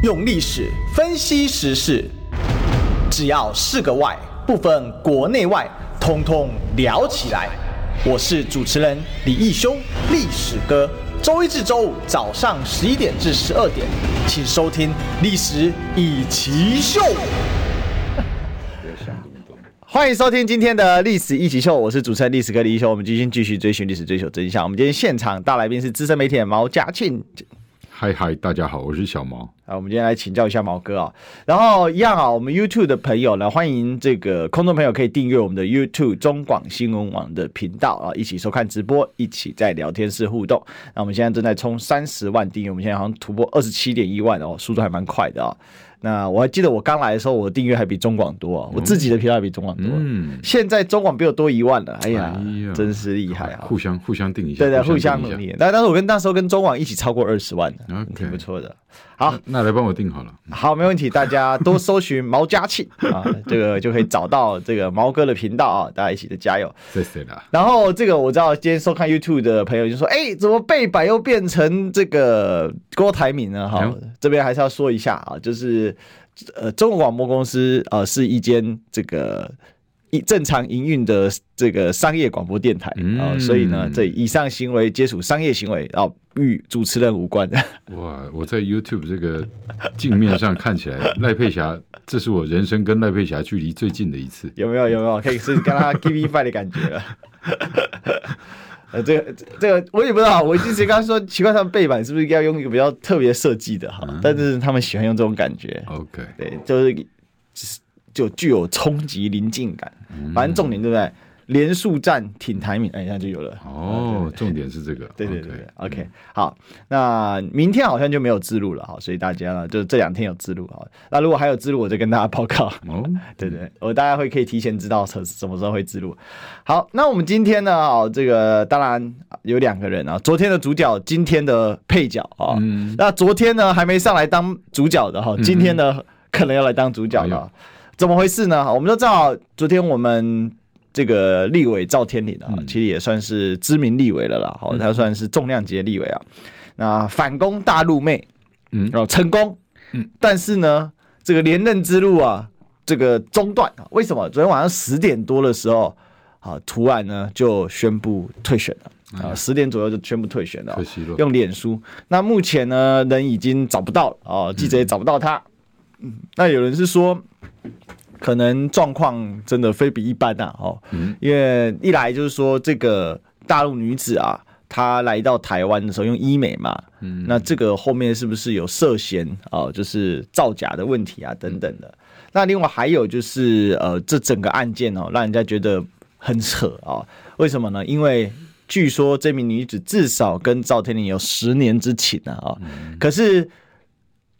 用历史分析时事，只要是个“外”，不分国内外，通通聊起来。我是主持人李义修，历史哥。周一至周五早上十一点至十二点，请收听《历史一奇秀》。欢迎收听今天的《历史一起秀》，我是主持人历史哥李义修。我们今天继续追寻历史，追求真相。我们今天现场大来宾是资深媒体人毛嘉庆。嗨嗨，大家好，我是小毛。啊，我们今天来请教一下毛哥啊。然后一样啊，我们 YouTube 的朋友呢，欢迎这个空中朋友可以订阅我们的 YouTube 中广新闻网的频道啊，一起收看直播，一起在聊天室互动。那我们现在正在冲三十万订阅，我们现在好像突破二十七点一万哦，速度还蛮快的啊。那我还记得我刚来的时候，我订阅还比中广多啊，我自己的频道还比中广多。嗯，现在中广比我多一万了，哎呀，哎呀真是厉害啊！互相互相订一下，对对，互相努力。但但是我跟那时候跟中广一起超过二十万.挺不错的。好，那，来帮我订好了。好，没问题，大家多搜寻毛家庆 啊，这个就可以找到这个毛哥的频道啊，大家一起的加油。谢谢啦。然后这个我知道，今天收看 YouTube 的朋友就说：“哎、欸，怎么背板又变成这个郭台铭呢？”哈，嗯、这边还是要说一下啊，就是。呃，中国广播公司呃是一间这个一正常营运的这个商业广播电台啊、所以呢，这以上行为皆属商业行为，啊、呃，与主持人无关。哇，我在 YouTube 这个镜面上看起来，赖佩霞，这是我人生跟赖佩霞距离最近的一次。有没有？有没有？可以是跟他 Give Me Five 的感觉了。呃，这个这个我也不知道，我一直刚刚说奇怪，他们背板是不是要用一个比较特别设计的哈？嗯、但是他们喜欢用这种感觉。OK，对，就是就具有冲击临近感。嗯、反正重点对不对？连署站挺台面，哎，那就有了。哦，重点是这个。对对对对，OK。好，那明天好像就没有字录了哈，所以大家呢，就这两天有字录哈。那如果还有字录，我就跟大家报告。哦，对对，我大家会可以提前知道什什么时候会字录。好，那我们今天呢，哦，这个当然有两个人啊，昨天的主角，今天的配角啊。嗯。那昨天呢还没上来当主角的哈，今天呢可能要来当主角了。怎么回事呢？我们都知道，昨天我们。这个立委赵天麟啊，其实也算是知名立委了啦。好，他算是重量级的立委啊。那反攻大陆妹，嗯，然后成功，嗯，但是呢，这个连任之路啊，这个中断啊。为什么？昨天晚上十点多的时候，啊，突然呢就宣布退选了啊，十点左右就宣布退选了，用脸书。那目前呢，人已经找不到了啊，记者也找不到他。嗯，那有人是说。可能状况真的非比一般呐，哦，因为一来就是说这个大陆女子啊，她来到台湾的时候用医美嘛，嗯，那这个后面是不是有涉嫌啊，就是造假的问题啊等等的？那另外还有就是呃，这整个案件哦，让人家觉得很扯啊，为什么呢？因为据说这名女子至少跟赵天麟有十年之情啊，可是。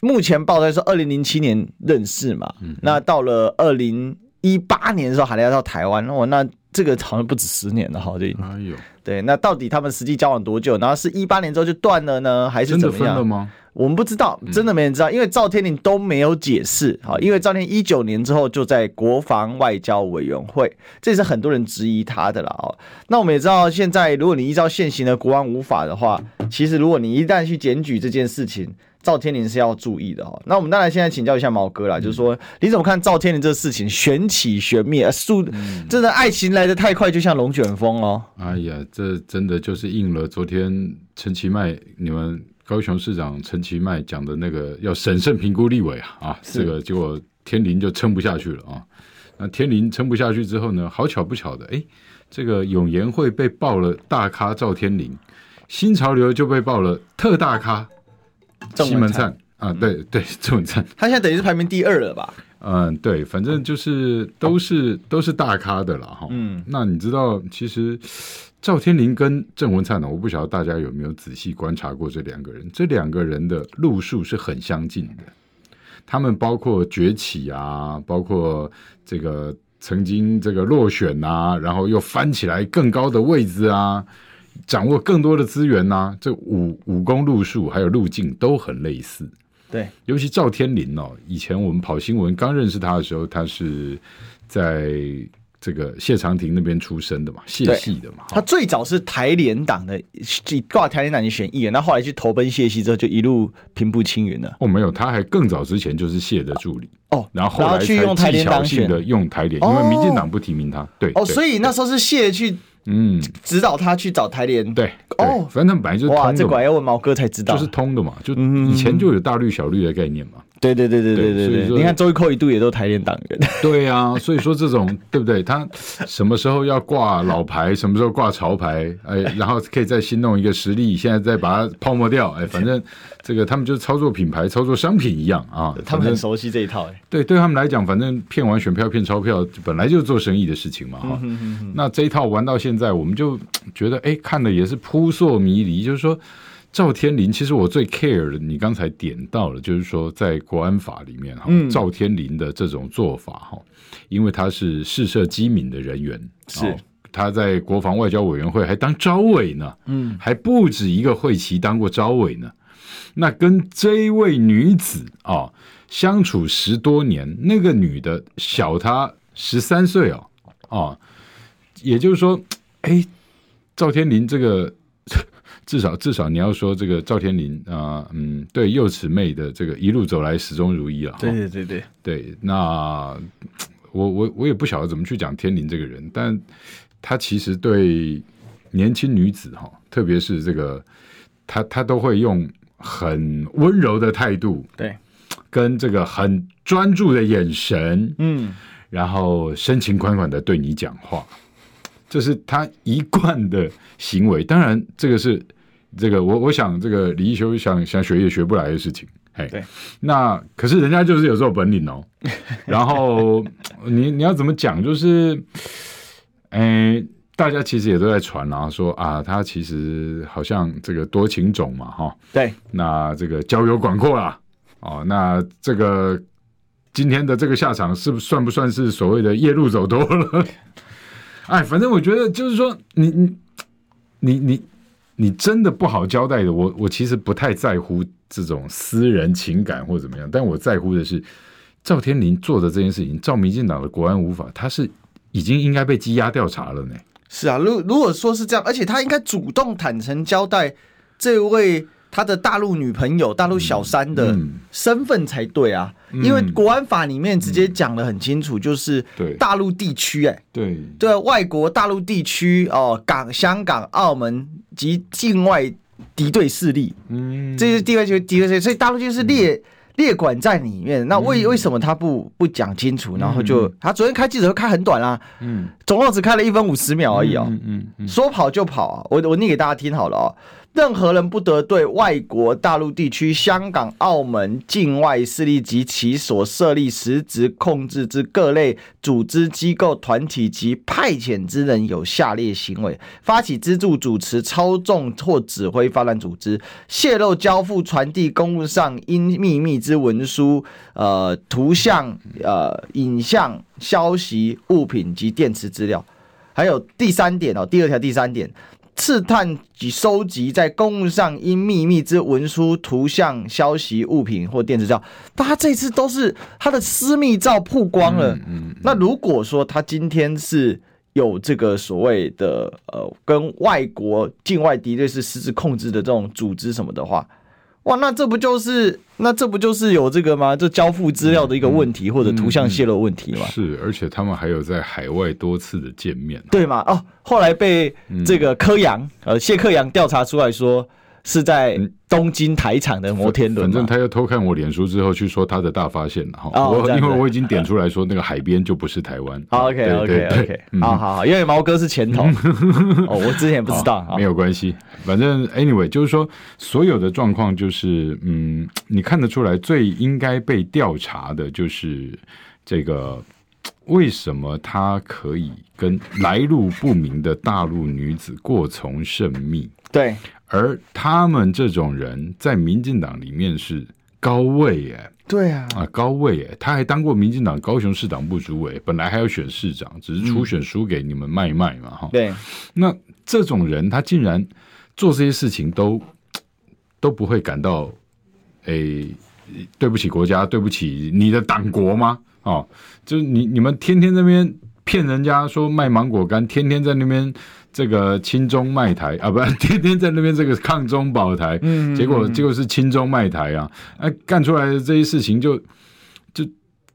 目前报道说，二零零七年认识嘛，嗯、那到了二零一八年的时候还来到台湾，哦，那这个好像不止十年了，好，这哎呦，对，那到底他们实际交往多久？然后是一八年之后就断了呢，还是怎么样？吗？我们不知道，真的没人知道，因为赵天麟都没有解释，好，因为赵天麟一九年之后就在国防外交委员会，这是很多人质疑他的了，哦，那我们也知道，现在如果你依照现行的国安五法的话，其实如果你一旦去检举这件事情。赵天麟是要注意的哈，那我们当然现在请教一下毛哥啦，嗯、就是说你怎么看赵天麟这个事情玄起玄灭啊？速，真的爱情来得太快，就像龙卷风哦。哎呀，这真的就是应了昨天陈其迈你们高雄市长陈其迈讲的那个要审慎评估立委啊啊，这个结果天麟就撑不下去了啊。那天麟撑不下去之后呢，好巧不巧的，哎，这个永延会被爆了大咖赵天麟，新潮流就被爆了特大咖。西门灿啊，对对，郑文灿，他现在等于是排名第二了吧？嗯，对，反正就是都是都是大咖的了哈。嗯，那你知道，其实赵天麟跟郑文灿呢，我不晓得大家有没有仔细观察过这两个人，这两个人的路数是很相近的。他们包括崛起啊，包括这个曾经这个落选啊，然后又翻起来更高的位置啊。掌握更多的资源呐、啊，这武武功路数还有路径都很类似。对，尤其赵天麟哦，以前我们跑新闻刚认识他的时候，他是在这个谢长廷那边出生的嘛，谢系的嘛。他最早是台联党的，挂台联党去选议员，那后来去投奔谢系之后，就一路平步青云了。哦，没有，他还更早之前就是谢的助理哦，然后后来才技巧性的用台联，因为民进党不提名他。对哦，所以那时候是谢去。嗯，指导他去找台联，对哦，反正他们本来就是通的，哇，这个要问毛哥才知道，就是通的嘛，就以前就有大绿小绿的概念嘛。对对对对对对对，你看周一扣一度也都台联党员。对啊，所以说这种对不对？他什么时候要挂老牌，什么时候挂潮牌，哎，然后可以再新弄一个实力，现在再把它泡沫掉，哎，反正这个他们就是操作品牌、操作商品一样啊。他们很熟悉这一套，哎，对，对他们来讲，反正骗完选票、骗钞票，本来就是做生意的事情嘛，哈。那这一套玩到现在，我们就觉得，哎，看的也是扑朔迷离，就是说。赵天林，其实我最 care 的，你刚才点到了，就是说在国安法里面哈，赵天林的这种做法哈，因为他是试射机敏的人员，是他在国防外交委员会还当招委呢，嗯，还不止一个会期当过招委呢。那跟这一位女子啊相处十多年，那个女的小他十三岁哦，啊，也就是说，哎，赵天林这个。至少至少你要说这个赵天林啊、呃，嗯，对幼齿妹的这个一路走来始终如一了。对对对对对，那我我我也不晓得怎么去讲天林这个人，但他其实对年轻女子哈，特别是这个他他都会用很温柔的态度，对，跟这个很专注的眼神，嗯，然后深情款款的对你讲话，这是他一贯的行为。当然，这个是。这个我我想，这个李一修想想学也学不来的事情，嘿，对，那可是人家就是有这种本领哦。然后你你要怎么讲？就是，哎，大家其实也都在传啊，说啊，他其实好像这个多情种嘛，哈，对，那这个交友广阔啦，哦，那这个今天的这个下场是不算不算是所谓的夜路走多了？哎，反正我觉得就是说，你你你你。你你真的不好交代的，我我其实不太在乎这种私人情感或怎么样，但我在乎的是赵天麟做的这件事情，赵民进党的国安无法，他是已经应该被羁押调查了呢。是啊，如如果说是这样，而且他应该主动坦诚交代这位。他的大陆女朋友、大陆小三的身份才对啊，嗯。嗯、因为国安法里面直接讲得很清楚，就是大陆地区、欸，哎，对。对，外国大陆地区哦，港、香港、澳门及境外敌对势力，嗯，这些地位就敌对势力，所以大陆就是列、嗯、列管在里面。那为为什么他不不讲清楚？然后就、嗯、他昨天开记者会开很短啊，嗯，总共只开了一分五十秒而已哦，嗯嗯，嗯。说跑就跑啊，我我念给大家听好了哦。任何人不得对外国大陆地区、香港、澳门境外势力及其所设立实质控制之各类组织机构、团体及派遣之人有下列行为：发起、资助、主持、操纵或指挥发展组织，泄露、交付、传递公务上因秘密之文书、呃图像、呃影像、消息、物品及电磁资料。还有第三点哦，第二条第三点。刺探及收集在公务上因秘密之文书、图像、消息、物品或电子照，他这次都是他的私密照曝光了。嗯嗯嗯、那如果说他今天是有这个所谓的呃，跟外国境外敌对是实质控制的这种组织什么的话。哇，那这不就是那这不就是有这个吗？这交付资料的一个问题，嗯、或者图像泄露问题吗？是，而且他们还有在海外多次的见面，对吗？哦，后来被这个柯阳、嗯、呃谢柯阳调查出来说。是在东京台场的摩天轮，反正他又偷看我脸书之后去说他的大发现了哈。我因为我已经点出来说那个海边就不是台湾。OK OK OK，好好好，因为毛哥是前头，哦，我之前不知道，没有关系。反正 anyway 就是说，所有的状况就是，嗯，你看得出来最应该被调查的就是这个，为什么他可以跟来路不明的大陆女子过从甚密？对。而他们这种人在民进党里面是高位耶，对啊，啊高位耶，他还当过民进党高雄市党部主委，本来还要选市长，只是初选输给你们卖卖嘛，哈、嗯。对，那这种人他竟然做这些事情都 都不会感到，哎，对不起国家，对不起你的党国吗？哦，就是你你们天天那边。骗人家说卖芒果干，天天在那边这个亲中卖台啊，不，天天在那边这个抗中保台，嗯，结果结果是亲中卖台啊，哎，干出来的这些事情就就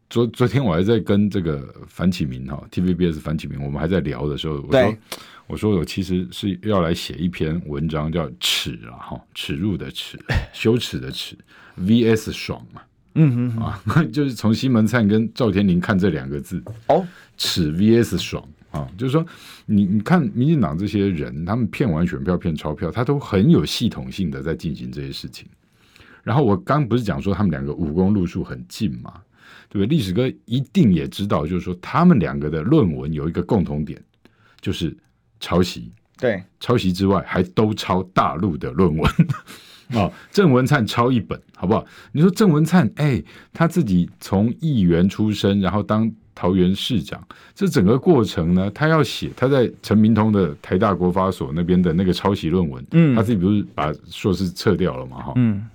昨昨天我还在跟这个樊启明哈，TVBS 樊启明，我们还在聊的时候，我说我说我其实是要来写一篇文章，叫耻啊哈，耻辱的耻，羞耻的耻，VS 爽嘛。嗯哼啊，就是从西门灿跟赵天林看这两个字哦，耻 VS 爽啊，就是说你你看民进党这些人，他们骗完选票骗钞票，他都很有系统性的在进行这些事情。然后我刚不是讲说他们两个武功路数很近嘛，对不对？历史哥一定也知道，就是说他们两个的论文有一个共同点，就是抄袭。对，抄袭之外还都抄大陆的论文。哦，郑文灿抄一本好不好？你说郑文灿，哎、欸，他自己从议员出身，然后当桃园市长，这整个过程呢，他要写他在陈明通的台大国发所那边的那个抄袭论文，嗯，他自己不是把硕士撤掉了嘛，哈，嗯，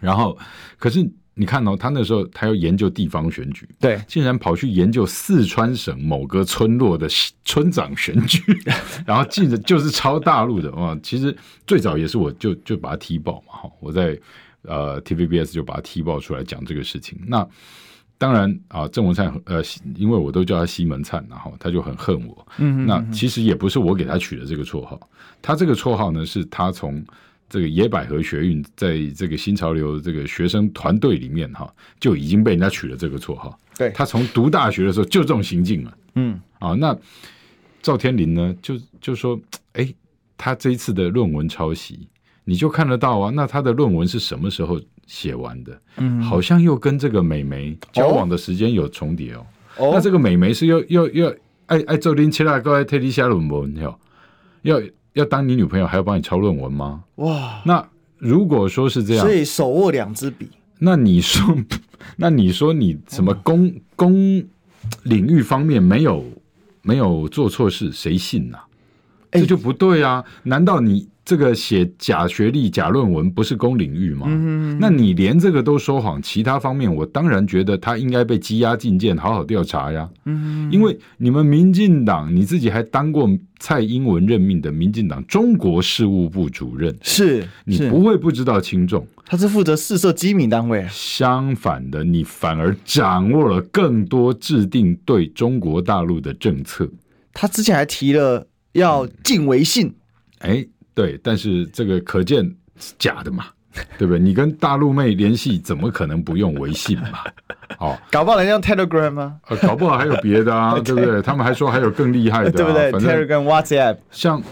然后可是。你看哦，他那时候他要研究地方选举，对，竟然跑去研究四川省某个村落的村长选举，然后记着就是抄大陆的啊。其实最早也是我就就把他踢爆嘛，哈，我在呃 TVBS 就把他踢爆出来讲这个事情。那当然啊，郑文灿呃，因为我都叫他西门灿，然后他就很恨我。嗯，那其实也不是我给他取的这个绰号，他这个绰号呢是他从。这个野百合学运在这个新潮流这个学生团队里面哈，就已经被人家取了这个绰号。对，他从读大学的时候就这种行径了。嗯，啊，那赵天林呢，就就说，哎，他这一次的论文抄袭，你就看得到啊。那他的论文是什么时候写完的？嗯，好像又跟这个美眉交往的时间有重叠哦。哦，那这个美眉是要要要爱爱做林七大哥爱特地写论文要要。要当你女朋友还要帮你抄论文吗？哇！那如果说是这样，所以手握两支笔，那你说，那你说你什么公公领域方面没有没有做错事，谁信呐、啊？这就不对啊！难道你？这个写假学历、假论文不是公领域吗？嗯？那你连这个都说谎，其他方面我当然觉得他应该被羁押禁见，好好调查呀。嗯，因为你们民进党，你自己还当过蔡英文任命的民进党中国事务部主任，是你不会不知道轻重。他是负责试射机密单位。相反的，你反而掌握了更多制定对中国大陆的政策。他之前还提了要禁微信，哎、嗯。对，但是这个可见假的嘛，对不对？你跟大陆妹联系，怎么可能不用微信嘛？哦，搞不好人家用 Telegram 吗？呃，搞不好还有别的啊，对不对？他们还说还有更厉害的、啊，对不对？Telegram、WhatsApp，像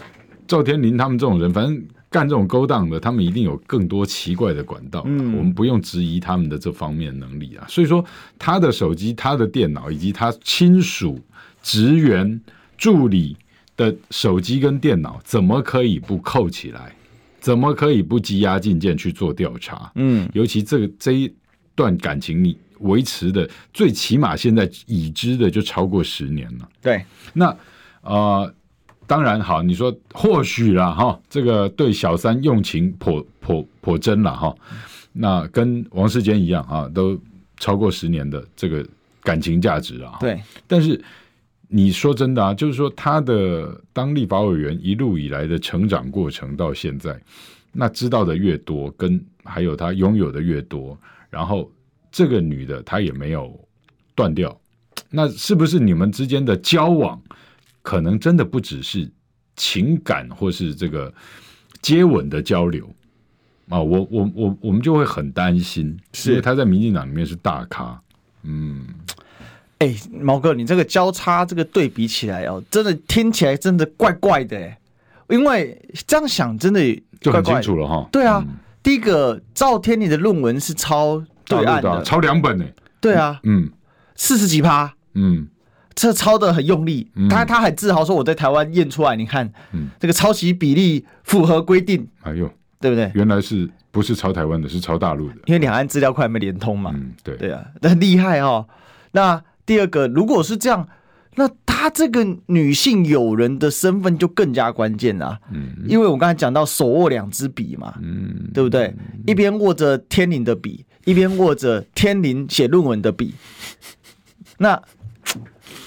赵天林他们这种人，反正干这种勾当的，他们一定有更多奇怪的管道。嗯，我们不用质疑他们的这方面能力啊。所以说，他的手机、他的电脑以及他亲属、职员、助理。的手机跟电脑怎么可以不扣起来？怎么可以不羁押禁见去做调查？嗯，尤其这个这一段感情，你维持的最起码现在已知的就超过十年了。对，那呃，当然好，你说或许啦哈，这个对小三用情颇颇颇真了哈。那跟王世坚一样啊，都超过十年的这个感情价值啊。对，但是。你说真的啊，就是说他的当立法委员一路以来的成长过程到现在，那知道的越多，跟还有他拥有的越多，然后这个女的她也没有断掉，那是不是你们之间的交往可能真的不只是情感或是这个接吻的交流啊？我我我我们就会很担心，是因为他在民进党里面是大咖，嗯。哎，毛哥，你这个交叉这个对比起来哦，真的听起来真的怪怪的哎，因为这样想真的就很清楚了哈。对啊，嗯、第一个赵天你的论文是抄对岸的，抄两本呢。对啊，嗯，四十几趴，嗯，这抄的很用力，他、嗯、他还自豪说我在台湾验出来，你看，嗯，这个抄袭比例符合规定。哎呦，对不对？原来是不是抄台湾的，是抄大陆的？因为两岸资料库还没连通嘛。嗯，对，对啊，那很厉害哦。那第二个，如果是这样，那他这个女性友人的身份就更加关键了。嗯，因为我刚才讲到手握两支笔嘛，嗯，对不对？一边握着天灵的笔，一边握着天灵写论文的笔。那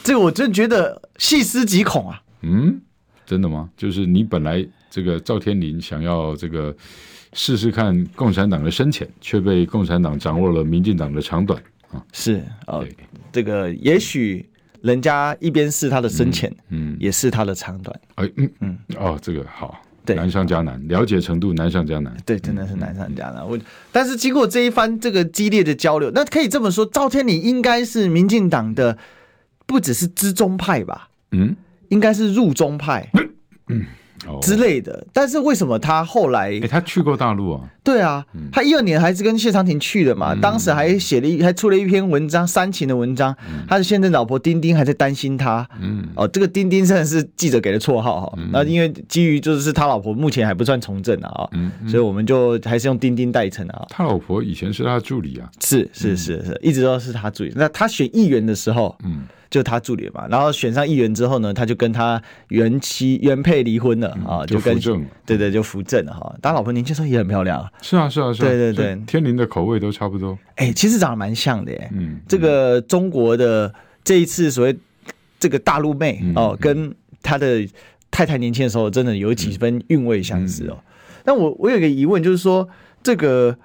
这个我真觉得细思极恐啊。嗯，真的吗？就是你本来这个赵天林想要这个试试看共产党的深浅，却被共产党掌握了民进党的长短啊。是哦，这个也许人家一边是他的深浅，嗯，也是他的长短。哎，嗯嗯，哦，这个好。对，难上加难，了解程度难上加难。对，真的是难上加难。我，但是经过这一番这个激烈的交流，那可以这么说，赵天麟应该是民进党的不只是资中派吧？嗯，应该是入中派。嗯。之类的，但是为什么他后来？哎，他去过大陆啊？对啊，他一二年还是跟谢长廷去的嘛。当时还写了一，还出了一篇文章，煽情的文章。他的现任老婆丁丁还在担心他。嗯，哦，这个丁丁真的是记者给的绰号哈。那因为基于就是他老婆目前还不算从政啊，嗯，所以我们就还是用丁丁代称啊。他老婆以前是他助理啊，是是是是，一直都是他助理。那他选议员的时候，嗯。就他助理嘛，然后选上议员之后呢，他就跟他原妻原配离婚了啊，就跟对对，就扶正了哈。他老婆年轻时候也很漂亮，是啊是啊是啊，对对对，天灵的口味都差不多。哎，其实长得蛮像的耶。嗯，这个中国的这一次所谓这个大陆妹哦，跟他的太太年轻的时候真的有几分韵味相似哦。但我我有一个疑问，就是说这个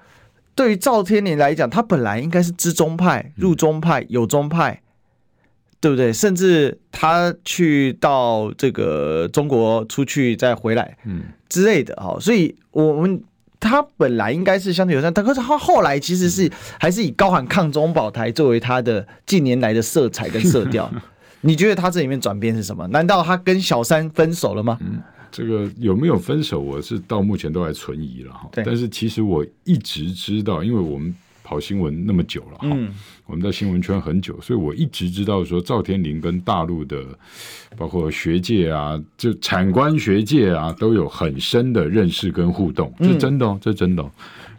对于赵天麟来讲，他本来应该是资中派、入中派、有中派。对不对？甚至他去到这个中国出去再回来，嗯之类的哈，所以我们他本来应该是相对友善，但可是他后来其实是还是以高喊抗中保台作为他的近年来的色彩跟色调。你觉得他这里面转变是什么？难道他跟小三分手了吗？嗯，这个有没有分手，我是到目前都还存疑了哈。但是其实我一直知道，因为我们。跑新闻那么久了，嗯，我们在新闻圈很久，所以我一直知道说赵天林跟大陆的包括学界啊，就产官学界啊，都有很深的认识跟互动，这真的哦，这真的哦。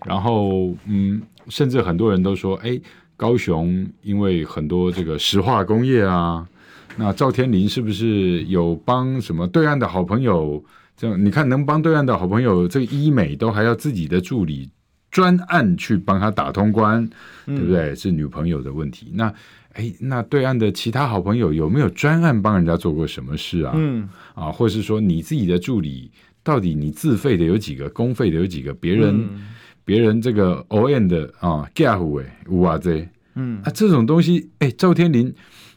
然后，嗯，甚至很多人都说，哎，高雄因为很多这个石化工业啊，那赵天林是不是有帮什么对岸的好朋友？这样你看，能帮对岸的好朋友，这个医美都还要自己的助理。专案去帮他打通关，对不对？是女朋友的问题。那哎，那对岸的其他好朋友有没有专案帮人家做过什么事啊？嗯啊，或是说你自己的助理，到底你自费的有几个，公费的有几个？别人、嗯、别人这个 O N 的啊 gap 哎，五啊这，嗯啊这种东西，哎，赵天林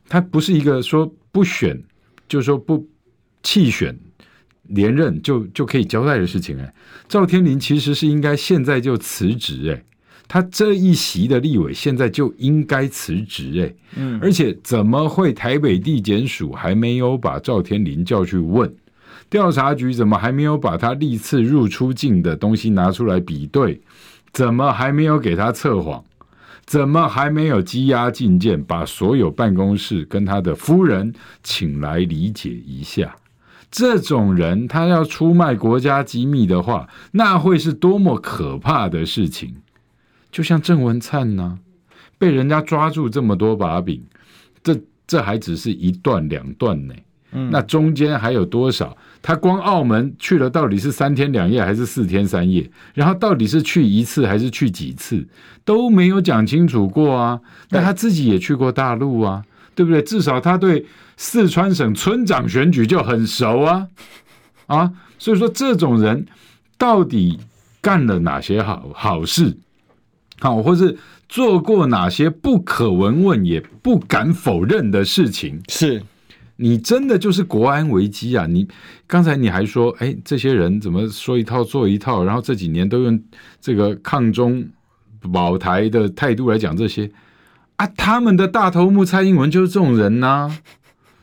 他不是一个说不选，就是说不弃选。连任就就可以交代的事情哎，赵天麟其实是应该现在就辞职哎，他这一席的立委现在就应该辞职哎，嗯，而且怎么会台北地检署还没有把赵天麟叫去问？调查局怎么还没有把他历次入出境的东西拿出来比对？怎么还没有给他测谎？怎么还没有羁押进见？把所有办公室跟他的夫人请来理解一下？这种人，他要出卖国家机密的话，那会是多么可怕的事情！就像郑文灿呢，被人家抓住这么多把柄，这这还只是一段两段呢。嗯，那中间还有多少？他光澳门去了，到底是三天两夜还是四天三夜？然后到底是去一次还是去几次，都没有讲清楚过啊。但他自己也去过大陆啊。对不对？至少他对四川省村长选举就很熟啊，啊，所以说这种人到底干了哪些好好事，好，或是做过哪些不可闻问也不敢否认的事情？是你真的就是国安危机啊！你刚才你还说，哎，这些人怎么说一套做一套，然后这几年都用这个抗中保台的态度来讲这些。啊，他们的大头目蔡英文就是这种人呐、啊，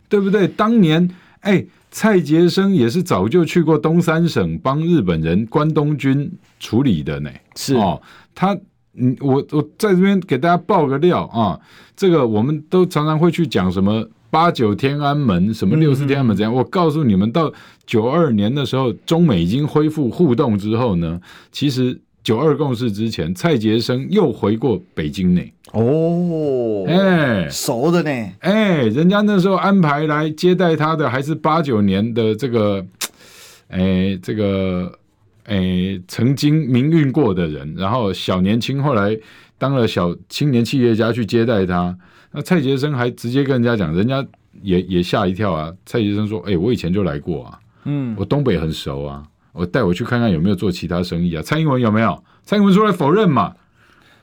对不对？当年，哎，蔡杰生也是早就去过东三省帮日本人关东军处理的呢。是哦，他，嗯，我我在这边给大家爆个料啊，这个我们都常常会去讲什么八九天安门，什么六四天安门怎样？嗯、我告诉你们，到九二年的时候，中美已经恢复互动之后呢，其实。九二共识之前，蔡杰生又回过北京呢。哦，哎、欸，熟的呢。哎、欸，人家那时候安排来接待他的，还是八九年的这个，哎、欸，这个，哎、欸，曾经民运过的人，然后小年轻，后来当了小青年企业家去接待他。那蔡杰生还直接跟人家讲，人家也也吓一跳啊。蔡杰生说：“哎、欸，我以前就来过啊，嗯，我东北很熟啊，我带我去看看有没有做其他生意啊。”蔡英文有没有？蔡英文出来否认嘛？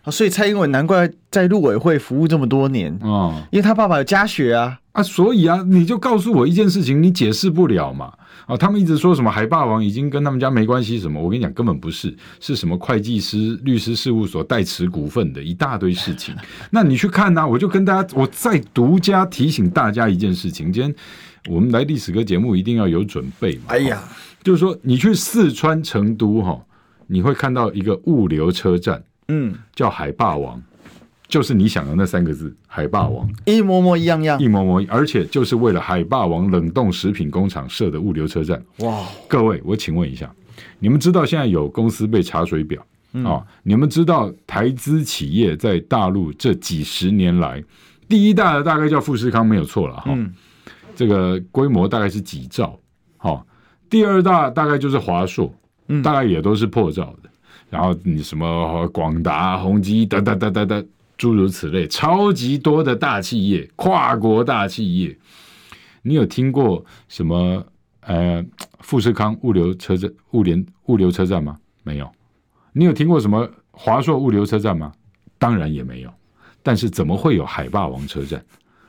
啊，所以蔡英文难怪在陆委会服务这么多年哦，因为他爸爸有家学啊啊，所以啊，你就告诉我一件事情，你解释不了嘛？啊，他们一直说什么海霸王已经跟他们家没关系什么，我跟你讲根本不是，是什么会计师、律师事务所代持股份的一大堆事情。那你去看呐、啊，我就跟大家，我再独家提醒大家一件事情，今天我们来历史哥节目一定要有准备嘛。哎呀，就是说你去四川成都哈，你会看到一个物流车站，嗯，叫海霸王。就是你想的那三个字，海霸王，一模模一样样，一模模，而且就是为了海霸王冷冻食品工厂设的物流车站。哇！各位，我请问一下，你们知道现在有公司被查水表啊？你们知道台资企业在大陆这几十年来，第一大的大概叫富士康，没有错了哈。嗯、这个规模大概是几兆，第二大大概就是华硕，大概也都是破兆的。嗯、然后你什么广达、宏基，等等等等等。诸如此类，超级多的大企业，跨国大企业，你有听过什么？呃，富士康物流车站、物联物流车站吗？没有。你有听过什么华硕物流车站吗？当然也没有。但是怎么会有海霸王车站？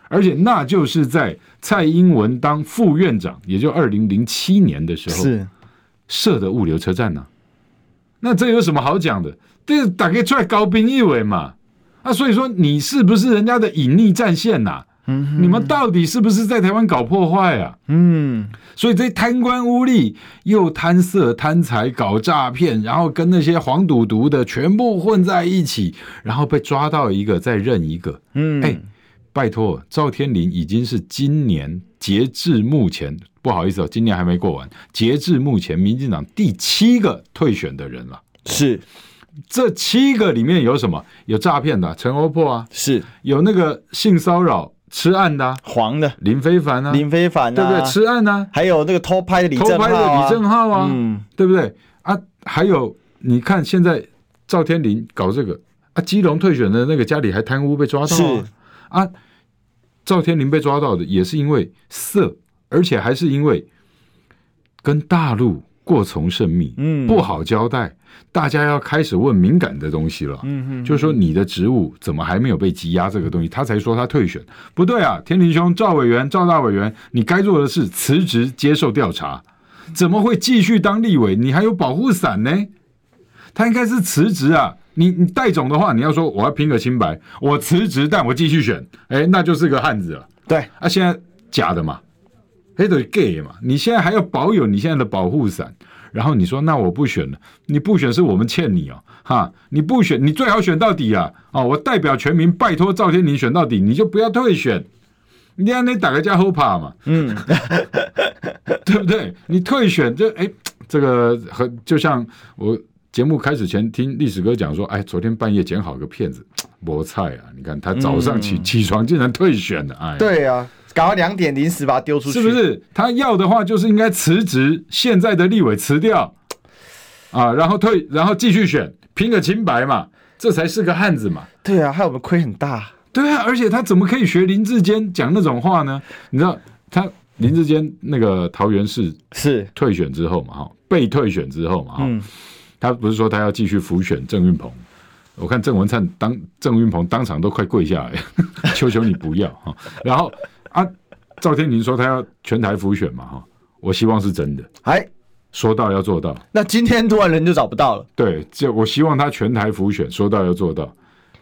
而且那就是在蔡英文当副院长，也就二零零七年的时候是设的物流车站呢、啊？那这有什么好讲的？这打开出来高兵一位嘛？那、啊、所以说，你是不是人家的隐匿战线呐、啊？嗯，你们到底是不是在台湾搞破坏啊？嗯，所以这贪官污吏又贪色贪财搞诈骗，然后跟那些黄赌毒的全部混在一起，然后被抓到一个再认一个。嗯，哎，拜托，赵天麟已经是今年截至目前，不好意思哦，今年还没过完，截至目前，民进党第七个退选的人了。是。这七个里面有什么？有诈骗的陈欧珀啊，是。有那个性骚扰吃案的黄的。林非凡啊，林非凡啊，对不对？吃案呢、啊，还有那个偷拍的李正浩、啊、偷拍的李正浩啊，嗯，对不对？啊，还有你看现在赵天麟搞这个啊，基隆退选的那个家里还贪污被抓到啊，赵天麟被抓到的也是因为色，而且还是因为跟大陆。过从甚密，嗯，不好交代，大家要开始问敏感的东西了，嗯哼，就是说你的职务怎么还没有被羁押这个东西，他才说他退选，不对啊，天麟兄，赵委员，赵大委员，你该做的是辞职接受调查，怎么会继续当立委？你还有保护伞呢？他应该是辞职啊，你你戴总的话，你要说我要拼个清白，我辞职，但我继续选，哎，那就是个汉子了，对，啊，现在假的嘛。黑的 gay 嘛，你现在还要保有你现在的保护伞，然后你说那我不选了，你不选是我们欠你哦，哈，你不选你最好选到底啊，哦，我代表全民拜托赵天麟选到底，你就不要退选，你让你打个加后怕嘛，嗯，对不对？你退选就哎，这个和就像我节目开始前听历史哥讲说，哎，昨天半夜剪好个片子，菠菜啊，你看他早上起、嗯、起床竟然退选了，哎，对啊。搞到两点临时把他丢出去，是不是？他要的话就是应该辞职，现在的立委辞掉，啊，然后退，然后继续选，拼个清白嘛，这才是个汉子嘛。对啊，害我们亏很大。对啊，而且他怎么可以学林志坚讲那种话呢？你知道他林志坚那个桃园市是退选之后嘛？哈，被退选之后嘛？哈、嗯，他不是说他要继续浮选郑运鹏？我看郑文灿当郑运鹏当场都快跪下来，求求你不要哈，然后。啊，赵天麟说他要全台浮选嘛，哈，我希望是真的，哎，说到要做到。那今天突然人就找不到了，对，就我希望他全台浮选，说到要做到，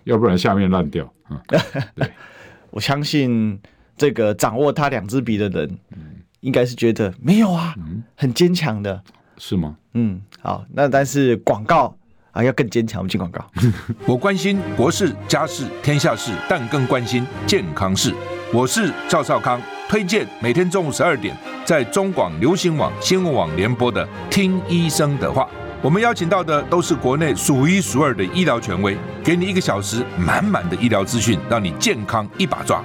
要不然下面烂掉啊。对，我相信这个掌握他两支笔的人，应该是觉得没有啊，很坚强的，是吗？嗯，好，那但是广告啊要更坚强，我们进广告。我关心国事、家事、天下事，但更关心健康事。我是赵少康，推荐每天中午十二点在中广流行网新闻网联播的《听医生的话》。我们邀请到的都是国内数一数二的医疗权威，给你一个小时满满的医疗资讯，让你健康一把抓。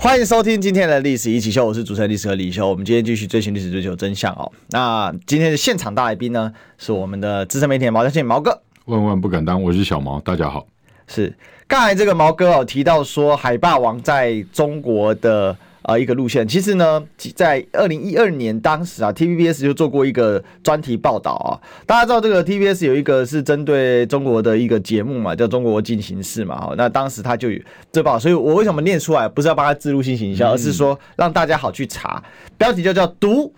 欢迎收听今天的《历史一起秀》，我是主持人历史和李修。我们今天继续追寻历史，追求真相哦。那今天的现场大来宾呢，是我们的资深媒体毛家庆毛哥。万万不敢当，我是小毛，大家好。是刚才这个毛哥哦提到说，海霸王在中国的。啊，一个路线，其实呢，在二零一二年当时啊，TVBS 就做过一个专题报道啊。大家知道这个 TVBS 有一个是针对中国的一个节目嘛，叫《中国进行式》嘛。哈，那当时他就有这报，所以我为什么念出来，不是要帮他置入性行销，而是说让大家好去查。标题就叫独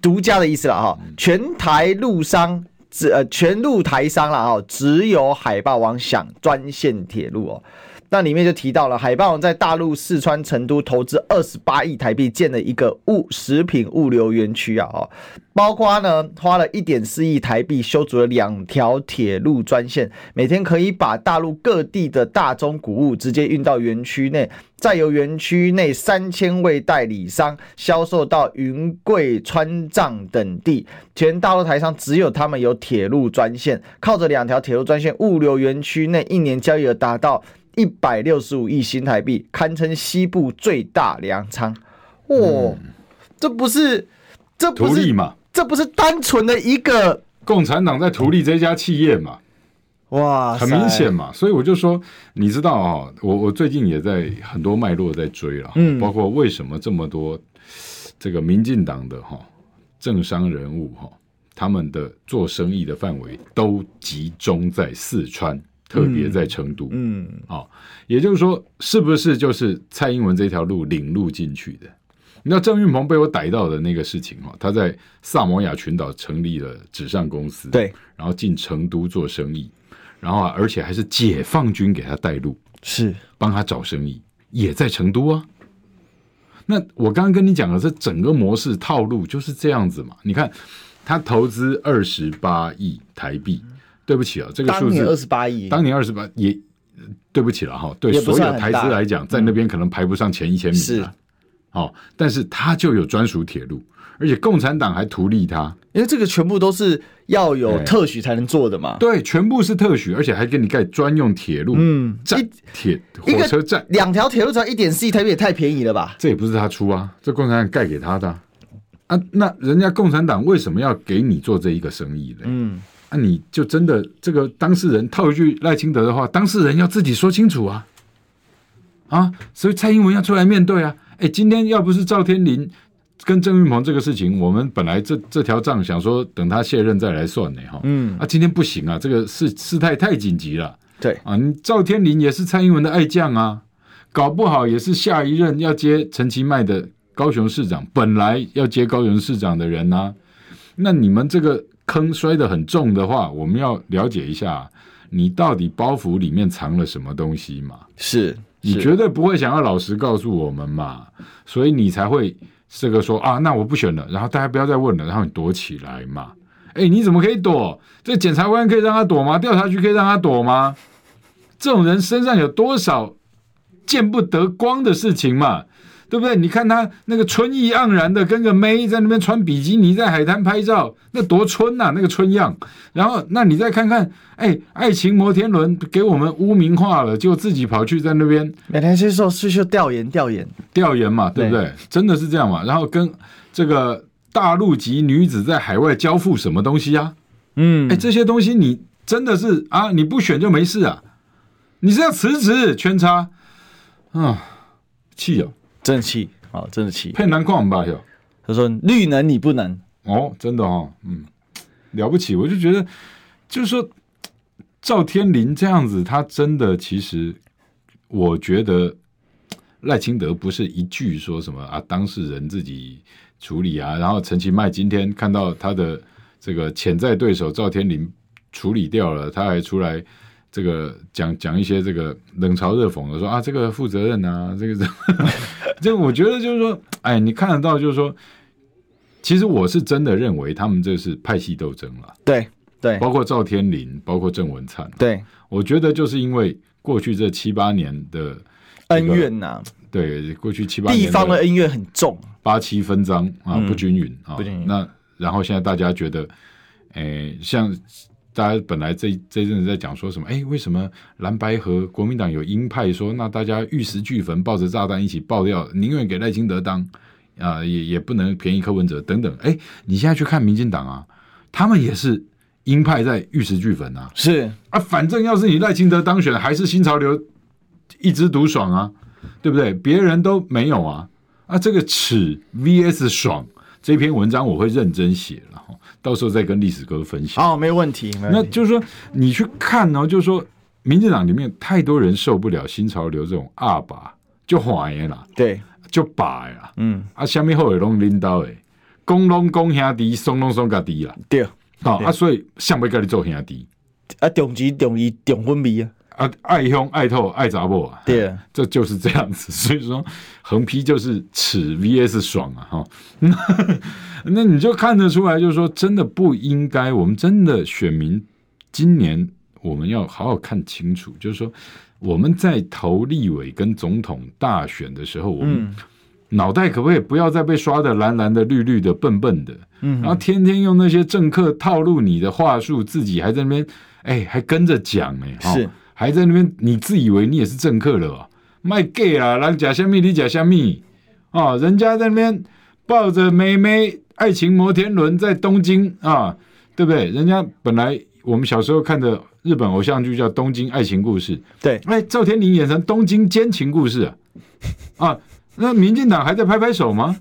独家的意思了哈，全台路商只呃全路台商了哈，只有海霸王想专线铁路哦。那里面就提到了海霸王在大陆四川成都投资二十八亿台币建了一个物食品物流园区啊，哦，包括呢花了一点四亿台币修筑了两条铁路专线，每天可以把大陆各地的大宗谷物直接运到园区内，再由园区内三千位代理商销售到云贵川藏等地。全大陆台商只有他们有铁路专线，靠着两条铁路专线物流园区内一年交易额达到。一百六十五亿新台币，堪称西部最大粮仓。哇、哦嗯，这不是，这不是嘛？这不是单纯的一个共产党在图利这家企业嘛？哇，很明显嘛。所以我就说，你知道啊、哦，我我最近也在很多脉络在追了，嗯，包括为什么这么多这个民进党的哈政商人物哈，他们的做生意的范围都集中在四川。特别在成都，嗯，啊、哦，也就是说，是不是就是蔡英文这条路领路进去的？你知道郑运鹏被我逮到的那个事情哈，他在萨摩亚群岛成立了纸上公司，对，然后进成都做生意，然后啊，而且还是解放军给他带路，是帮他找生意，也在成都啊。那我刚刚跟你讲的这整个模式套路就是这样子嘛？你看他投资二十八亿台币。对不起啊，这个数字二十八亿，当年二十八也对不起了哈。对所有台资来讲，在那边可能排不上前一千名了。哦，但是他就有专属铁路，而且共产党还图利他，因为这个全部都是要有特许才能做的嘛。对，全部是特许，而且还给你盖专用铁路，嗯，站铁火车站，两条铁路只要一点四亿台币，也太便宜了吧？这也不是他出啊，这共产党盖给他的啊。那人家共产党为什么要给你做这一个生意呢？嗯。那、啊、你就真的这个当事人套一句赖清德的话，当事人要自己说清楚啊啊！所以蔡英文要出来面对啊！哎，今天要不是赵天麟跟郑运鹏这个事情，我们本来这这条账想说等他卸任再来算呢哈。嗯啊，今天不行啊，这个事事态太紧急了。对啊，你赵天麟也是蔡英文的爱将啊，搞不好也是下一任要接陈其迈的高雄市长，本来要接高雄市长的人呐、啊。那你们这个。坑摔得很重的话，我们要了解一下，你到底包袱里面藏了什么东西嘛？是，你绝对不会想要老实告诉我们嘛？所以你才会这个说啊，那我不选了，然后大家不要再问了，然后你躲起来嘛？哎，你怎么可以躲？这检察官可以让他躲吗？调查局可以让他躲吗？这种人身上有多少见不得光的事情嘛？对不对？你看他那个春意盎然的，跟个妹在那边穿比基尼在海滩拍照，那多春呐、啊，那个春样。然后，那你再看看，哎，爱情摩天轮给我们污名化了，就自己跑去在那边每天去做去去调研调研调研嘛，对不对？对真的是这样嘛？然后跟这个大陆籍女子在海外交付什么东西啊？嗯，哎，这些东西你真的是啊？你不选就没事啊？你是要辞职？圈叉啊，气啊！真的气啊！真的气，配难矿吧？有他说绿能你不能哦，真的哦，嗯，了不起！我就觉得，就是说赵天林这样子，他真的其实，我觉得赖清德不是一句说什么啊，当事人自己处理啊，然后陈其迈今天看到他的这个潜在对手赵天林处理掉了，他还出来。这个讲讲一些这个冷嘲热讽的说啊，这个负责任啊，这个这，这我觉得就是说，哎，你看得到就是说，其实我是真的认为他们这是派系斗争了，对对，包括赵天林，包括郑文灿，对，我觉得就是因为过去这七八年的恩怨呐、啊，对，过去七八年地方的恩怨很重，八七分赃啊，不均匀啊，不均匀，那然后现在大家觉得，哎，像大家本来这这阵子在讲说什么，哎，为什么蓝白和国民党有鹰派说，那大家玉石俱焚，抱着炸弹一起爆掉，宁愿给赖清德当啊，也也不能便宜柯文哲等等。哎，你现在去看民进党啊，他们也是鹰派在玉石俱焚啊，是啊，反正要是你赖清德当选，还是新潮流一枝独爽啊，对不对？别人都没有啊。啊，这个耻 VS 爽这篇文章我会认真写然后，到时候再跟历史哥分享。哦，没问题。没问题。那就是说，你去看哦，就是说，民进党里面太多人受不了新潮流这种二把就怀疑了，对，就把呀，嗯，啊，下面后有拢领导诶，公拢公兄弟，松拢松家弟啦，对，好啊，所以想要跟你做兄弟，啊，重质重义重分离啊。啊，爱兄爱透爱杂货啊，对啊，这就是这样子。所以说，横批就是耻 VS 爽啊，哈。那你就看得出来，就是说，真的不应该。我们真的选民今年我们要好好看清楚，就是说，我们在投立委跟总统大选的时候，我们脑袋可不可以不要再被刷得蓝蓝的、绿绿的、笨笨的？嗯，然后天天用那些政客套路你的话术，自己还在那边哎，还跟着讲哎，是。还在那边，你自以为你也是政客了哦？卖 gay 啦，人假虾米，你假虾米啊？人家在那边抱着妹妹爱情摩天轮在东京啊，对不对？人家本来我们小时候看的日本偶像剧叫《东京爱情故事》，对，哎，赵天麟演成《东京奸情故事》啊，啊，那民进党还在拍拍手吗？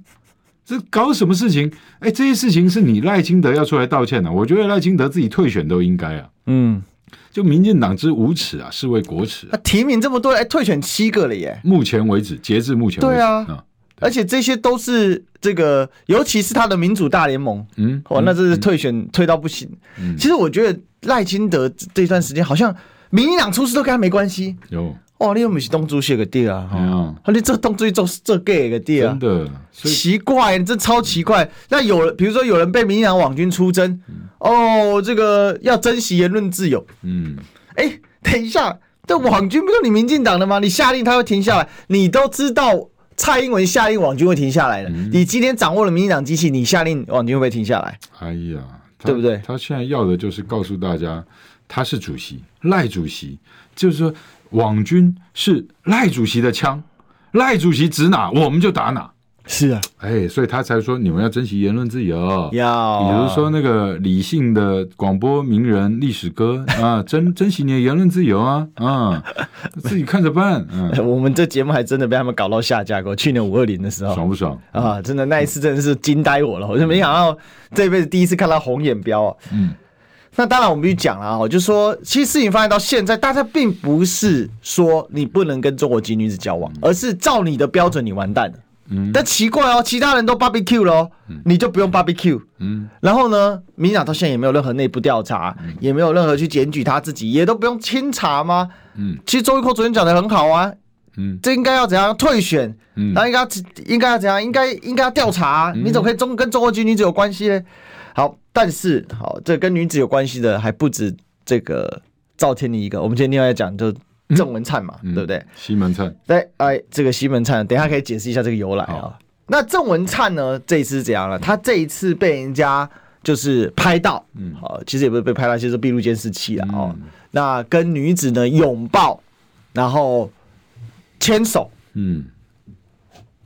这搞什么事情？哎，这些事情是你赖清德要出来道歉的啊。我觉得赖清德自己退选都应该啊，嗯。就民进党之无耻啊，是为国耻、啊。他提名这么多，哎，退选七个了耶！目前为止，截至目前为止，对啊，嗯、而且这些都是这个，尤其是他的民主大联盟，嗯，哦，那这是退选、嗯、退到不行。嗯、其实我觉得赖清德这段时间好像民进党出事都跟他没关系。有。哦，你又不是东主写个地啊？哦，你这东主做这 gay 个地啊？真的奇怪，你真超奇怪。那有，比如说有人被民进党网军出征，哦，这个要珍惜言论自由。嗯，哎，等一下，这网军不是你民进党的吗？你下令他会停下来，你都知道蔡英文下令网军会停下来的。你今天掌握了民进党机器，你下令网军会不会停下来？哎呀，对不对？他现在要的就是告诉大家，他是主席，赖主席，就是说。网军是赖主席的枪，赖主席指哪我们就打哪。是啊，哎，所以他才说你们要珍惜言论自由。要，比如说那个理性的广播名人历史哥啊，珍珍惜你的言论自由啊，啊，自己看着办。嗯，我们这节目还真的被他们搞到下架过。去年五二零的时候，爽不爽啊？真的那一次真的是惊呆我了，我就没想到这辈子第一次看到红眼标啊。嗯。那当然，我们去讲了啊，就说，其实事情发展到现在，大家并不是说你不能跟中国籍女子交往，而是照你的标准，你完蛋了。嗯。但奇怪哦，其他人都 barbecue 了，你就不用 barbecue。嗯。然后呢，民进党到现在也没有任何内部调查，也没有任何去检举他自己，也都不用清查吗？嗯。其实周玉蔻昨天讲的很好啊。嗯。这应该要怎样退选？嗯。然后应该要应该要怎样？应该应该要调查？你怎么可以中跟中国籍女子有关系呢？好，但是好，这跟女子有关系的还不止这个赵天麟一个。我们今天另外讲就郑文灿嘛，嗯、对不对？西门灿。对，哎，这个西门灿，等一下可以解释一下这个由来啊。好那郑文灿呢，这一次是怎样了？他这一次被人家就是拍到，嗯，好，其实也不是被拍到，其实是闭路监视器了哦。嗯、那跟女子呢拥抱，然后牵手，嗯。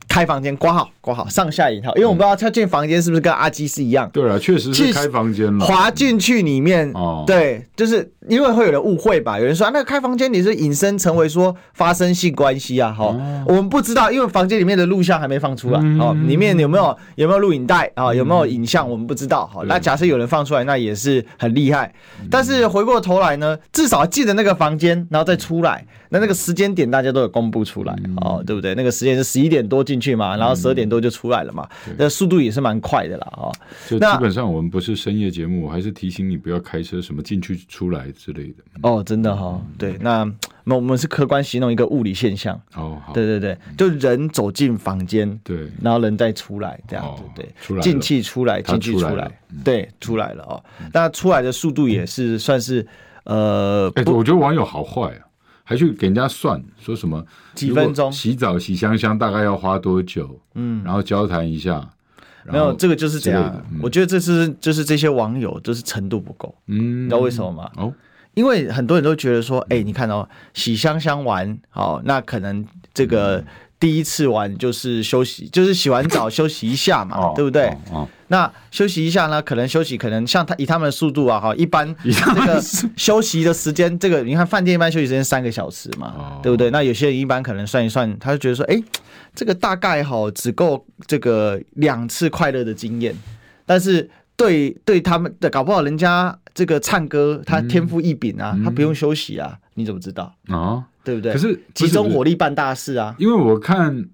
开房间，挂号，挂号，上下引号，因为我不知道他进房间是不是跟阿基是一样。对啊，确实是开房间了。滑进去里面，哦，对，就是因为会有人误会吧？有人说啊，那个开房间你是引申成为说发生性关系啊？好，我们不知道，因为房间里面的录像还没放出来，哦，里面有没有有没有录影带啊？有没有影像？我们不知道。好，那假设有人放出来，那也是很厉害。但是回过头来呢，至少记得那个房间，然后再出来。那那个时间点大家都有公布出来，嗯、哦，对不对？那个时间是十一点多进去嘛，然后十二点多就出来了嘛，嗯、那速度也是蛮快的啦，哦。就基本上我们不是深夜节目，我还是提醒你不要开车，什么进去出来之类的。哦，真的哈、哦，嗯、对，那那我们是客观形容一个物理现象。哦，好。对对对，就人走进房间，对，然后人再出来这样子，哦、对，进气出来，进气出来，出来对，出来了哦。那、嗯、出来的速度也是算是呃，哎，我觉得网友好坏啊。还去给人家算说什么几分钟洗澡洗香香大概要花多久？嗯，然后交谈一下，没有这个就是这样。嗯、我觉得这是就是这些网友就是程度不够。嗯，你知道为什么吗？哦，因为很多人都觉得说，哎、欸，你看哦，洗香香玩，哦，那可能这个。第一次玩就是休息，就是洗完澡休息一下嘛，哦、对不对？哦哦、那休息一下呢，可能休息，可能像他以他们的速度啊，哈，一般这个休息的时间，这个你看饭店一般休息时间三个小时嘛，哦、对不对？那有些人一般可能算一算，他就觉得说，哎，这个大概哈只够这个两次快乐的经验，但是对对他们的搞不好人家这个唱歌他天赋异禀啊，嗯、他不用休息啊，你怎么知道啊？哦对不对？可是集中火力办大事啊！因为我看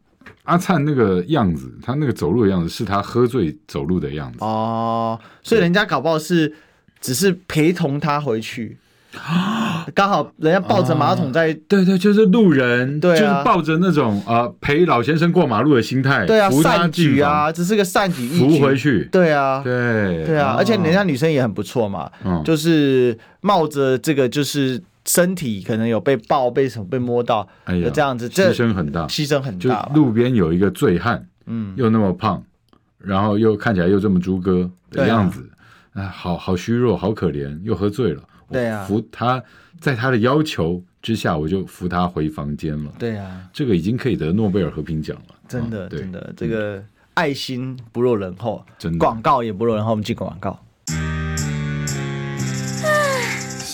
阿灿那个样子，他那个走路的样子是他喝醉走路的样子。哦，所以人家搞不好是只是陪同他回去。啊，刚好人家抱着马桶在，啊、对对，就是路人，对、啊，就是抱着那种呃陪老先生过马路的心态，对啊，善举啊，只是个善举，扶回去，对啊，对对啊，而且人家女生也很不错嘛，嗯，就是冒着这个就是。身体可能有被抱、被什么、被摸到，哎呀，这样子，牺牲很大，牺牲很大。就路边有一个醉汉，嗯，又那么胖，然后又看起来又这么猪哥的样子，哎，好好虚弱，好可怜，又喝醉了。对啊，扶他，在他的要求之下，我就扶他回房间了。对啊，这个已经可以得诺贝尔和平奖了。真的，真的，这个爱心不落人后，真的，广告也不落人后。我们进广告。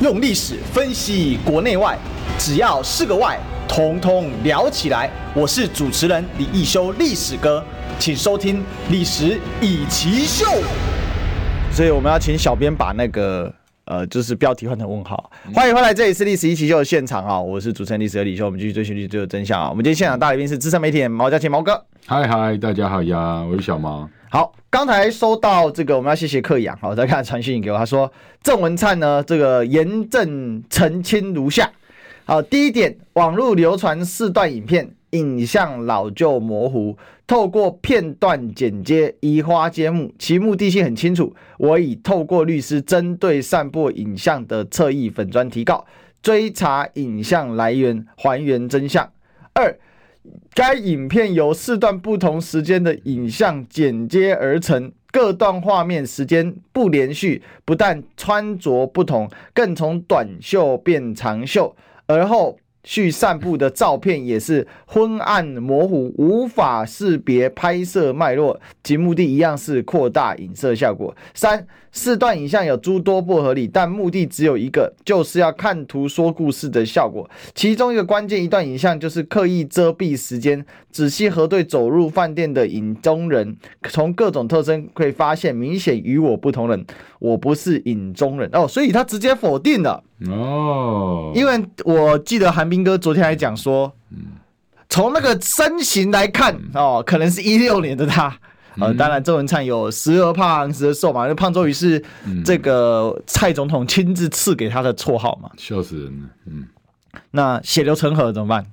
用历史分析国内外，只要是个“外”，统统聊起来。我是主持人李易修，历史哥，请收听《历史以奇秀》。所以我们要请小编把那个呃，就是标题换成问号。欢迎回来，这里是《历史一起秀》的现场啊！我是主持人历史哥李修，我们继续追寻历史最后真相啊！我们今天现场大来宾是资深媒体人毛家庆毛哥。嗨嗨，大家好呀，我是小毛。好，刚才收到这个，我们要谢谢克阳。好，再看传讯给我，他说郑文灿呢，这个严正澄清如下。好，第一点，网络流传四段影片，影像老旧模糊，透过片段剪接移花接木，其目的性很清楚。我已透过律师针对散播影像的侧翼粉砖提告，追查影像来源，还原真相。二。该影片由四段不同时间的影像剪接而成，各段画面时间不连续，不但穿着不同，更从短袖变长袖，而后去散步的照片也是昏暗模糊，无法识别拍摄脉络，其目的一样是扩大影射效果。三。四段影像有诸多不合理，但目的只有一个，就是要看图说故事的效果。其中一个关键一段影像就是刻意遮蔽时间，仔细核对走入饭店的影中人，从各种特征可以发现明显与我不同人，我不是影中人哦，所以他直接否定了哦。因为我记得韩冰哥昨天还讲说，从那个身形来看哦，可能是一六年的他。呃，当然，周文灿有时而胖，时而瘦嘛。因为胖周瑜是这个蔡总统亲自赐给他的绰号嘛。笑死人了，嗯。那血流成河怎么办？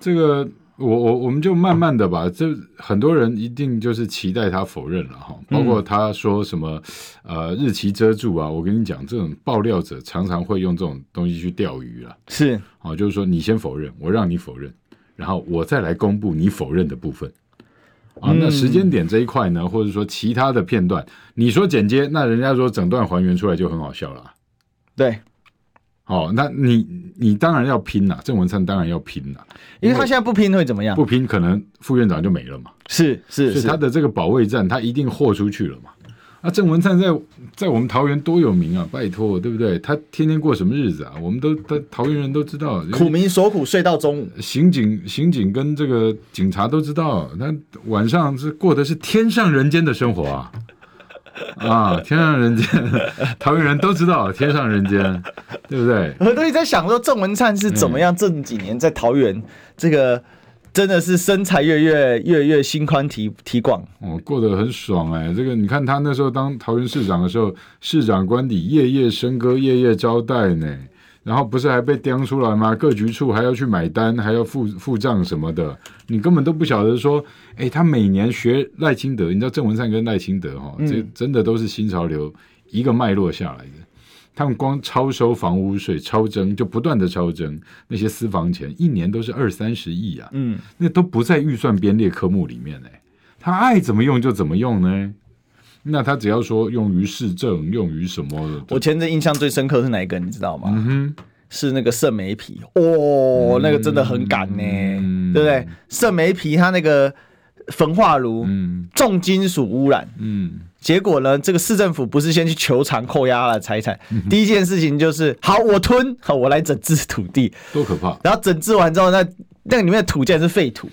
这个，我我我们就慢慢的吧。这很多人一定就是期待他否认了哈。包括他说什么呃日期遮住啊，我跟你讲，这种爆料者常常会用这种东西去钓鱼了。是，啊，就是说你先否认，我让你否认，然后我再来公布你否认的部分。啊，那时间点这一块呢，或者说其他的片段，你说剪接，那人家说整段还原出来就很好笑了。对，哦，那你你当然要拼了，郑文灿当然要拼了，因为他现在不拼会怎么样？不拼可能副院长就没了嘛。是是，所以他的这个保卫战，他一定豁出去了嘛。啊，郑文灿在在我们桃园多有名啊！拜托，对不对？他天天过什么日子啊？我们都他桃园人都知道，苦民所苦，睡到中午。刑警、刑警跟这个警察都知道，他晚上是过的是天上人间的生活啊！啊，天上人间，桃园人都知道天上人间，对不对？我都一直在想说，郑文灿是怎么样？这几年在桃园这个。真的是身材越越越越心宽体体广，哦，过得很爽哎、这个你看他那时候当桃园市长的时候，市长官邸夜夜笙歌，夜夜招待呢。然后不是还被钉出来吗？各局处还要去买单，还要付付账什么的，你根本都不晓得说，哎，他每年学赖清德，你知道郑文灿跟赖清德哈、哦，嗯、这真的都是新潮流一个脉络下来的。他们光超收房屋税、超征，就不断的超征那些私房钱，一年都是二三十亿啊，嗯，那都不在预算编列科目里面哎，他爱怎么用就怎么用呢？那他只要说用于市政，用于什么？我前阵印象最深刻是哪一个？你知道吗？嗯哼，是那个圣梅皮哦，那个真的很赶呢，嗯、对不对？圣梅皮它那个焚化炉，嗯，重金属污染，嗯，结果呢，这个市政府不是先去求偿扣押了财产，嗯、第一件事情就是好，我吞，好，我来整治土地，多可怕！然后整治完之后，那那个里面的土竟然是废土。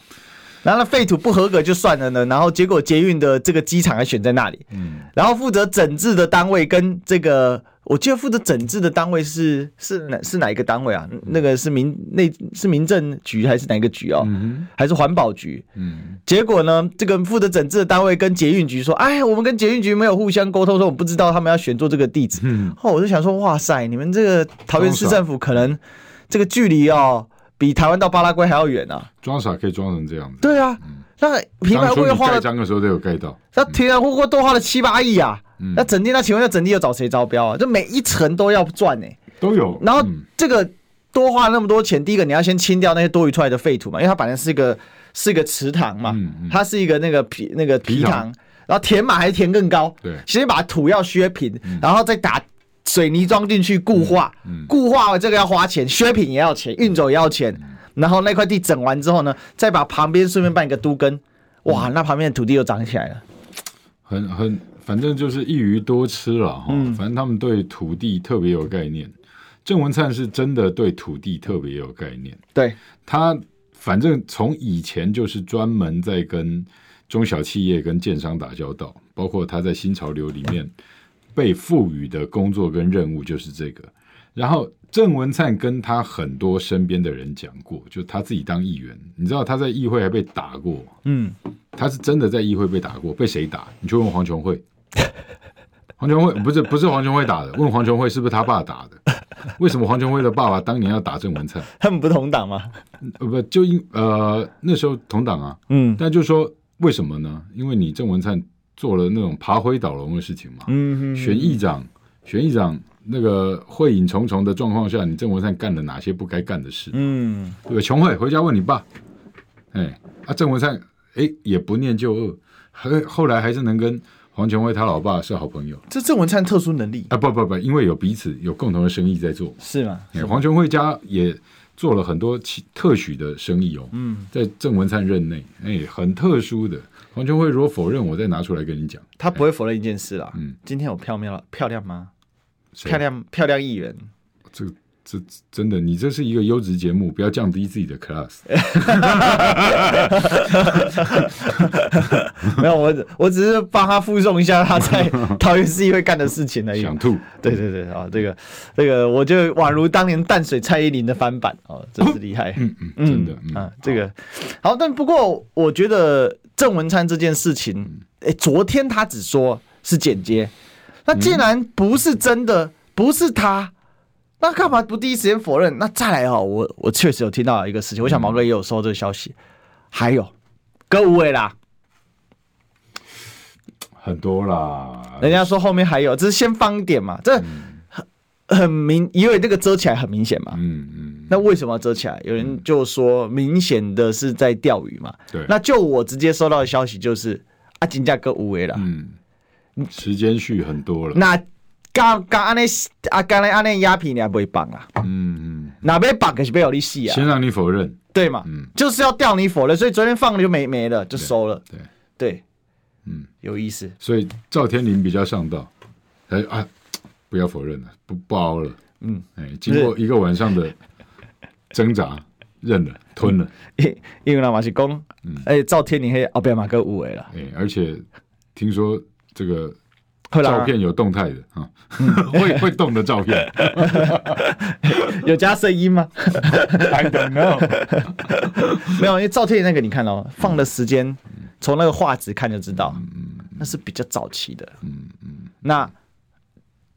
然后那废土不合格就算了呢，然后结果捷运的这个机场还选在那里，嗯，然后负责整治的单位跟这个，我记得负责整治的单位是是哪是哪一个单位啊？那个是民那是民政局还是哪一个局哦？嗯，还是环保局？嗯，结果呢，这个负责整治的单位跟捷运局说，哎，我们跟捷运局没有互相沟通，说我不知道他们要选做这个地址。嗯，后我就想说，哇塞，你们这个桃园市政府可能这个距离哦。比台湾到巴拉圭还要远啊！装傻可以装成这样子。对啊，那平白无故花了，盖章的时候都有盖到。那平白无故多花了七八亿啊！那整地，那请问，那整地又找谁招标啊？就每一层都要赚呢。都有。然后这个多花了那么多钱，第一个你要先清掉那些多余出来的废土嘛，因为它本来是一个是一个池塘嘛，它是一个那个皮那个皮塘，然后填满还是填更高？对，先把土要削平，然后再打。水泥装进去固化，固化这个要花钱，削平也要钱，运走也要钱。嗯、然后那块地整完之后呢，再把旁边顺便办一个都根，哇，嗯、那旁边的土地又长起来了。很很，反正就是一鱼多吃了哈。嗯、反正他们对土地特别有概念。郑文灿是真的对土地特别有概念。对，他反正从以前就是专门在跟中小企业跟建商打交道，包括他在新潮流里面。被赋予的工作跟任务就是这个，然后郑文灿跟他很多身边的人讲过，就他自己当议员，你知道他在议会还被打过，嗯，他是真的在议会被打过，被谁打？你去问黄琼慧，黄琼慧不是不是黄琼慧打的，问黄琼慧是不是他爸打的？为什么黄琼慧的爸爸当年要打郑文灿？他们不同党吗？呃不就因呃那时候同党啊，嗯，但就说为什么呢？因为你郑文灿。做了那种爬灰倒龙的事情嘛？嗯，选议长，选议长，那个会影重重的状况下，你郑文灿干了哪些不该干的事？嗯，对，琼慧回家问你爸。哎，啊，郑文灿，哎，也不念旧恶，后后来还是能跟黄琼慧他老爸是好朋友。这郑文灿特殊能力啊？不不不，因为有彼此有共同的生意在做，是吗？哎，黄琼慧家也做了很多其特许的生意哦。嗯，在郑文灿任内，哎，很特殊的。黄秋辉如果否认，我再拿出来跟你讲。他不会否认一件事啦。嗯，今天有漂亮漂亮吗？漂亮漂亮议员。这这真的，你这是一个优质节目，不要降低自己的 class。没有，我我只是帮他附送一下他在桃园市议会干的事情而已。想吐。对对对啊，这个这个，我就宛如当年淡水蔡依林的翻版哦，真是厉害。嗯嗯，真的啊，这个好，但不过我觉得。郑文灿这件事情，哎，昨天他只说是剪接，那既然不是真的，不是他，那干嘛不第一时间否认？那再来哦，我我确实有听到一个事情，我想毛哥也有收到这个消息，还有，各位啦，很多啦，人家说后面还有，只是先放一点嘛，这。很很明，因为这个遮起来很明显嘛。嗯嗯。嗯，那为什么要遮起来？有人就说明显的是在钓鱼嘛。对。那就我直接收到的消息就是啊，金价哥无为了。嗯。时间序很多了。那刚刚安尼啊，刚才安尼鸦片你还不会绑啊？嗯嗯。哪边绑可是没有利息啊？先让你否认。对嘛？嗯。就是要吊你否认，所以昨天放了就没没了，就收了。对对。嗯，有意思。所以赵天林比较上道。哎啊。不要否认了，不不熬了。嗯，哎，经过一个晚上的挣扎，认了，吞了。因因为那马是公，嗯，哎，赵天林黑后边马哥误会了。哎，而且听说这个照片有动态的啊，会会动的照片，有加声音吗？I don't know，没有，因为照片那个你看哦，放的时间从那个画质看就知道，那是比较早期的。嗯嗯，那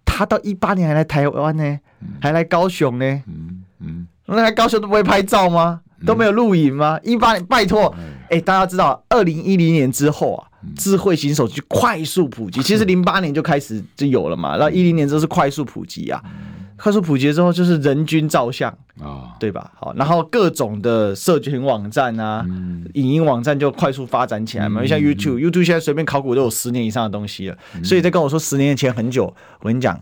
他到一八年还来台湾呢，还来高雄呢。嗯嗯，那来高雄都不会拍照吗？都没有录影吗？一八年拜托，哎，大家知道，二零一零年之后啊。智慧型手机快速普及，其实零八年就开始就有了嘛，然后一零年之后是快速普及啊，快速普及之后就是人均照相啊，对吧？好，然后各种的社群网站啊，影音网站就快速发展起来嘛，像 YouTube，YouTube 现在随便考古都有十年以上的东西了，所以在跟我说十年前很久，我跟你讲。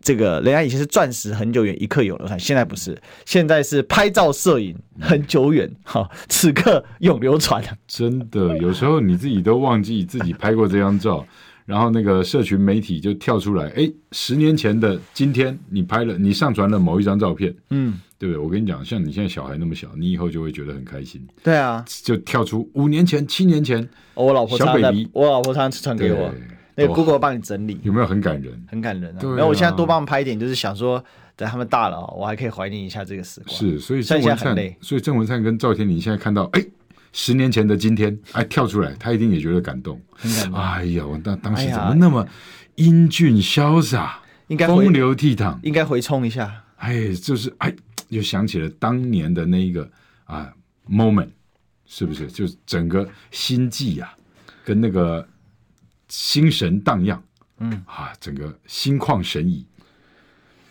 这个人家以前是钻石很久远，一刻永流传，现在不是，现在是拍照摄影很久远，哈，此刻永流传。真的，有时候你自己都忘记自己拍过这张照，然后那个社群媒体就跳出来，哎，十年前的今天你拍了，你上传了某一张照片，嗯，对不对？我跟你讲，像你现在小孩那么小，你以后就会觉得很开心。对啊，就跳出五年前、七年前，我老婆小 baby，我老婆常常传给我。那个 Google 帮你整理，有没有很感人？很感人啊！然后我现在多帮他们拍一点，就是想说，等他们大了，我还可以怀念一下这个时光。是，所以郑文灿，所以郑文灿跟赵天麟现在看到，哎，十年前的今天，哎，跳出来，他一定也觉得感动。很感动。哎呀，我当当时怎么那么英俊潇洒，应该风流倜傥，应该回冲一下。哎，就是哎，又想起了当年的那一个啊 moment，是不是？就整个心悸呀，跟那个。心神荡漾，嗯啊，整个心旷神怡。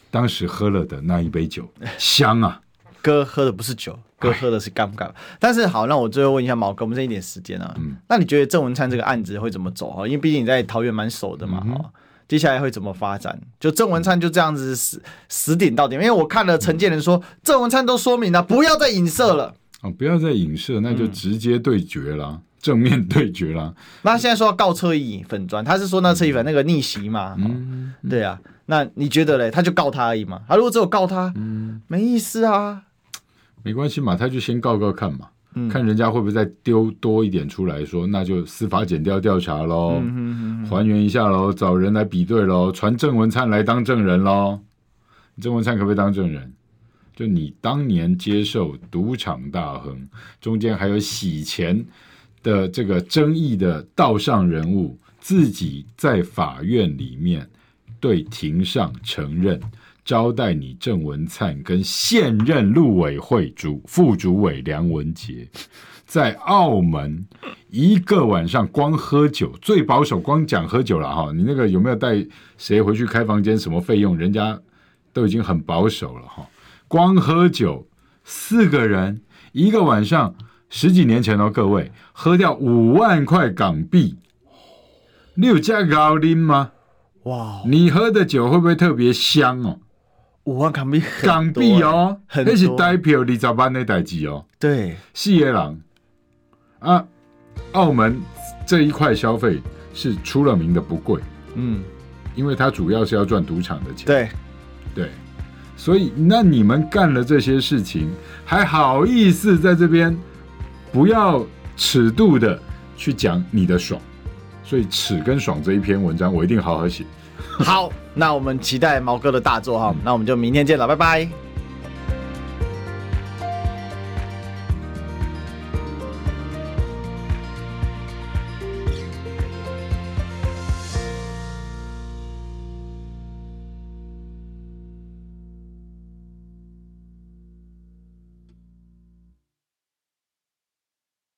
当时喝了的那一杯酒，香啊！哥喝的不是酒，哥喝的是干不干？但是好，那我最后问一下毛哥，我们剩一点时间啊，嗯，那你觉得郑文灿这个案子会怎么走啊？因为毕竟你在桃园蛮熟的嘛，哈、嗯，接下来会怎么发展？就郑文灿就这样子死死顶到底？因为我看了陈建仁说，郑、嗯、文灿都说明了，不要再影射了，哦，不要再影射，那就直接对决了。嗯正面对决啦，那他现在说要告车乙粉专，他是说那车乙粉那个逆袭嘛？嗯，对啊，那你觉得嘞？他就告他而已嘛？他如果只有告他，嗯，没意思啊。没关系嘛，他就先告告看嘛，嗯、看人家会不会再丢多一点出来说，那就司法检调调查喽，还原一下喽，找人来比对喽，传郑文灿来当证人喽。郑文灿可不可以当证人？就你当年接受赌场大亨，中间还有洗钱。的这个争议的道上人物，自己在法院里面对庭上承认招待你郑文灿跟现任陆委会主副主委梁文杰在澳门一个晚上光喝酒，最保守光讲喝酒了哈，你那个有没有带谁回去开房间？什么费用？人家都已经很保守了哈，光喝酒四个人一个晚上。十几年前哦，各位喝掉五万块港币，你有加高拎吗？哇！你喝的酒会不会特别香哦？五万港币，港币哦，那是代表你早班的代志哦。对，四个人啊，澳门这一块消费是出了名的不贵，嗯，因为它主要是要赚赌场的钱。对，对，所以那你们干了这些事情，还好意思在这边？不要尺度的去讲你的爽，所以尺跟爽这一篇文章我一定好好写。好，那我们期待毛哥的大作哈，那我们就明天见了，拜拜。